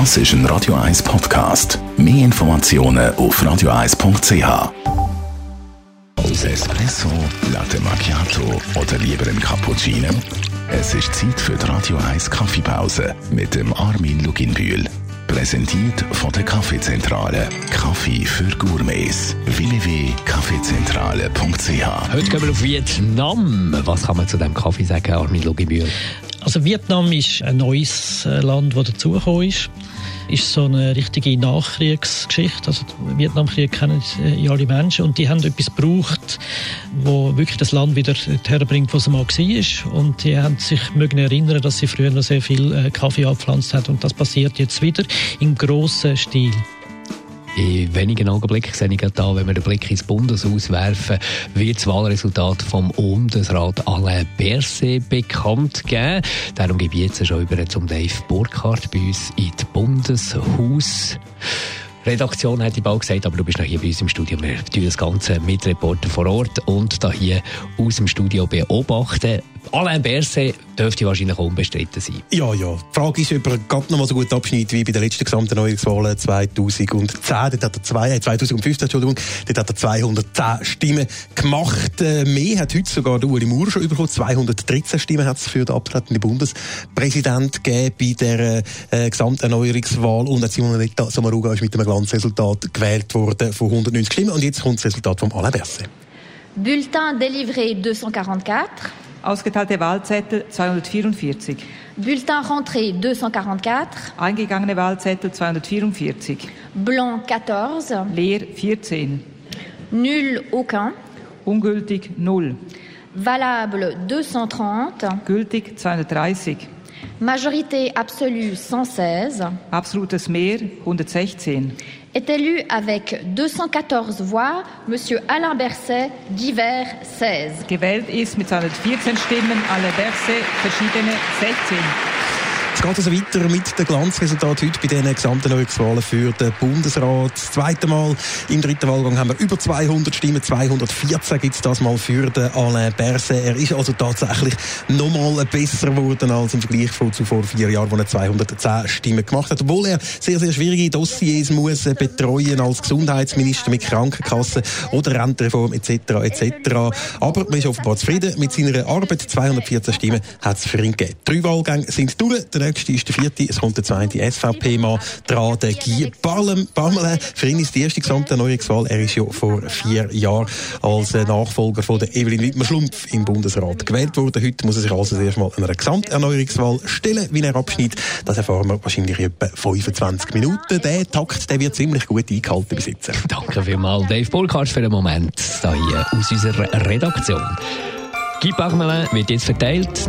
Das ist ein Radio 1 Podcast. Mehr Informationen auf radio1.ch. Als Espresso, Latte Macchiato oder lieber ein Cappuccino? Es ist Zeit für die Radio 1 Kaffeepause mit dem Armin Luginbühl. Präsentiert von der Kaffeezentrale. Kaffee für Gourmets. www.kaffeezentrale.ch Heute gehen wir auf Vietnam. Was kann man zu dem Kaffee sagen, Armin Luginbühl? Also Vietnam ist ein neues äh, Land, das dazugekommen ist. Ist so eine richtige Nachkriegsgeschichte. Also den Vietnamkrieg kennen ja alle Menschen und die haben etwas gebraucht, wo wirklich das Land wieder herbringt, wo es mal war. Und die haben sich mögen erinnern, dass sie früher noch sehr viel äh, Kaffee abgepflanzt hat und das passiert jetzt wieder im grossen Stil. In wenigen Augenblicken sehe ich da, wenn wir den Blick ins Bundeshaus werfen, wird das Wahlresultat vom Bundesrat Alain Berset bekannt geben. Darum gebe ich jetzt schon über zum Dave Burkhardt bei uns in das Bundeshaus. Redaktion hätte ich bald gesagt, aber du bist noch hier bei uns im Studio. Wir tun das Ganze mit Reporter vor Ort und da hier aus dem Studio beobachten. Alain Berset dürfte wahrscheinlich unbestritten sein. Ja, ja. Die Frage ist, ob er gerade noch mal so gut abschneidet wie bei der letzten Gesamterneuerungswahl 2010. Dort hat er zwei, 2015, äh, Entschuldigung, dort hat er 210 Stimmen gemacht. Äh, mehr hat heute sogar der Uli Maurer schon bekommen. 213 Stimmen hat es für den abtretenden Bundespräsident gegeben bei der äh, Gesamterneuerungswahl. Und Simonetta Sommaruga ist mit einem Glanzresultat gewählt worden von 190 Stimmen. Und jetzt kommt das Resultat von Alain Berset. Bulletin délivré 244. Ausgeteilte Wahlzettel 244. Bulletin rentré 244. Eingegangene Wahlzettel 244. Blanc 14. Leer 14. Nul aucun. Ungültig 0. Valable 230. Gültig 230. Majorité absolue 116. Absolutes Mehr 116. Est élu avec 214 voix Monsieur Alain Berset, divers 16. Gewählt ist mit 214 Stimmen Alain Berset, verschiedene 16. Es geht also weiter mit dem Glanzresultat heute bei diesen Gesamterneuerungswahlen für den Bundesrat. Das zweite Mal im dritten Wahlgang haben wir über 200 Stimmen. 214 gibt es das mal für den Alain Berset. Er ist also tatsächlich nochmal besser geworden als im Vergleich von zuvor vier Jahren, wo er 210 Stimmen gemacht hat. Obwohl er sehr, sehr schwierige Dossiers muss betreuen als Gesundheitsminister mit Krankenkassen oder Rentenreform etc. etc. Aber man ist offenbar zufrieden mit seiner Arbeit. 214 Stimmen hat es für ihn gegeben. Drei Wahlgänge sind durch. Nächste ist der vierte. Es kommt der zweite SVP-Mann dran, der Guy Parmelin. Für ihn ist die erste Gesamterneuerungswahl. Er ist ja vor vier Jahren als Nachfolger von der Evelyn Wittmer-Schlumpf im Bundesrat gewählt worden. Heute muss er sich also erst mal einer Gesamterneuerungswahl stellen. Wie er abschneidet, das erfahren wir wahrscheinlich in etwa 25 Minuten. Der Takt der wird ziemlich gut eingehalten besitzen. Danke vielmals, Dave Burkhardt, für den Moment hier aus unserer Redaktion. Guy Parmelin wird jetzt verteilt.